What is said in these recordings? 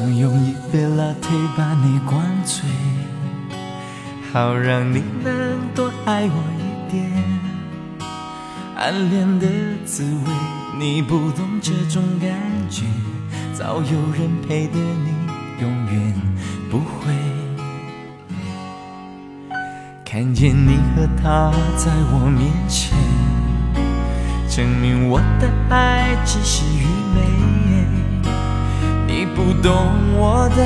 想用一杯 Latte 把你灌醉，好让你能多爱我一点。暗恋的滋味，你不懂这种感觉，早有人陪的你永远不会。看见你和他在我面前，证明我的爱只是愚昧。不懂我的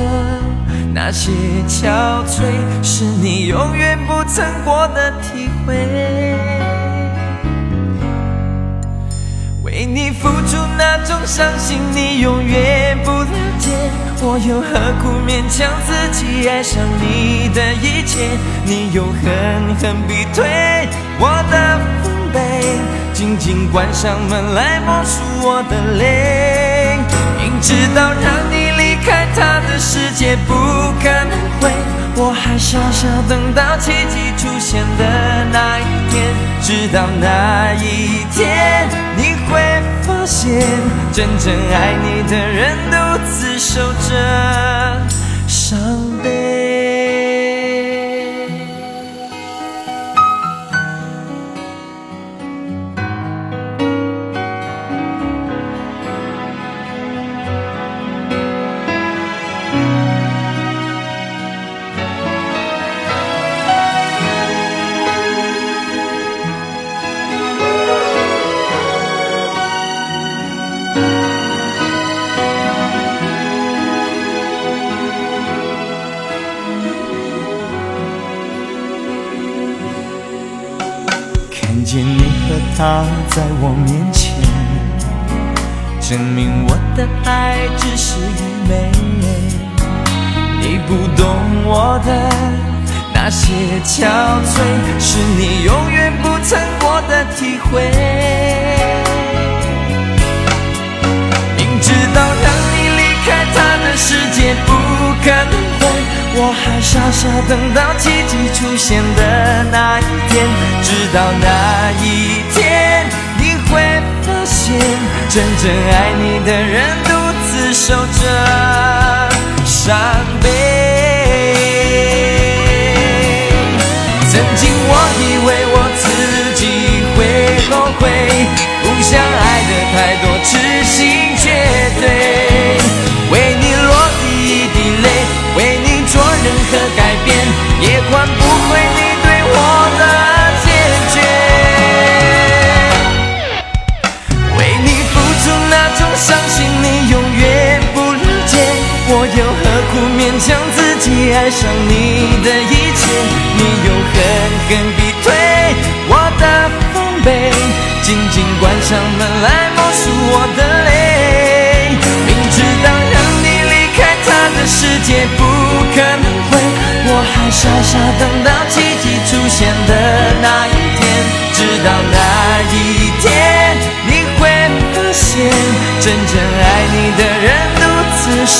那些憔悴，是你永远不曾过的体会。为你付出那种伤心，你永远不了解。我又何苦勉强自己爱上你的一切？你又狠狠逼退我的防备，紧紧关上门来默数我的泪。明知道让你的世界不可能会，我还傻傻等到奇迹出现的那一天。直到那一天，你会发现，真正爱你的人独自守着伤他在我面前，证明我的爱只是愚昧。你不懂我的那些憔悴，是你永远不曾过的体会。明知道让你离开他的世界不可能会。我还傻傻等到奇迹出现的那一天，直到那一天，真正爱你的人独自守着伤悲。曾经我我又何苦勉强自己爱上你的一切？你又狠狠逼退我的防备，紧紧关上门来默数我的泪。明知道让你离开他的世界不。可能会，我还傻傻等到奇迹出现的那一天，直到那一天，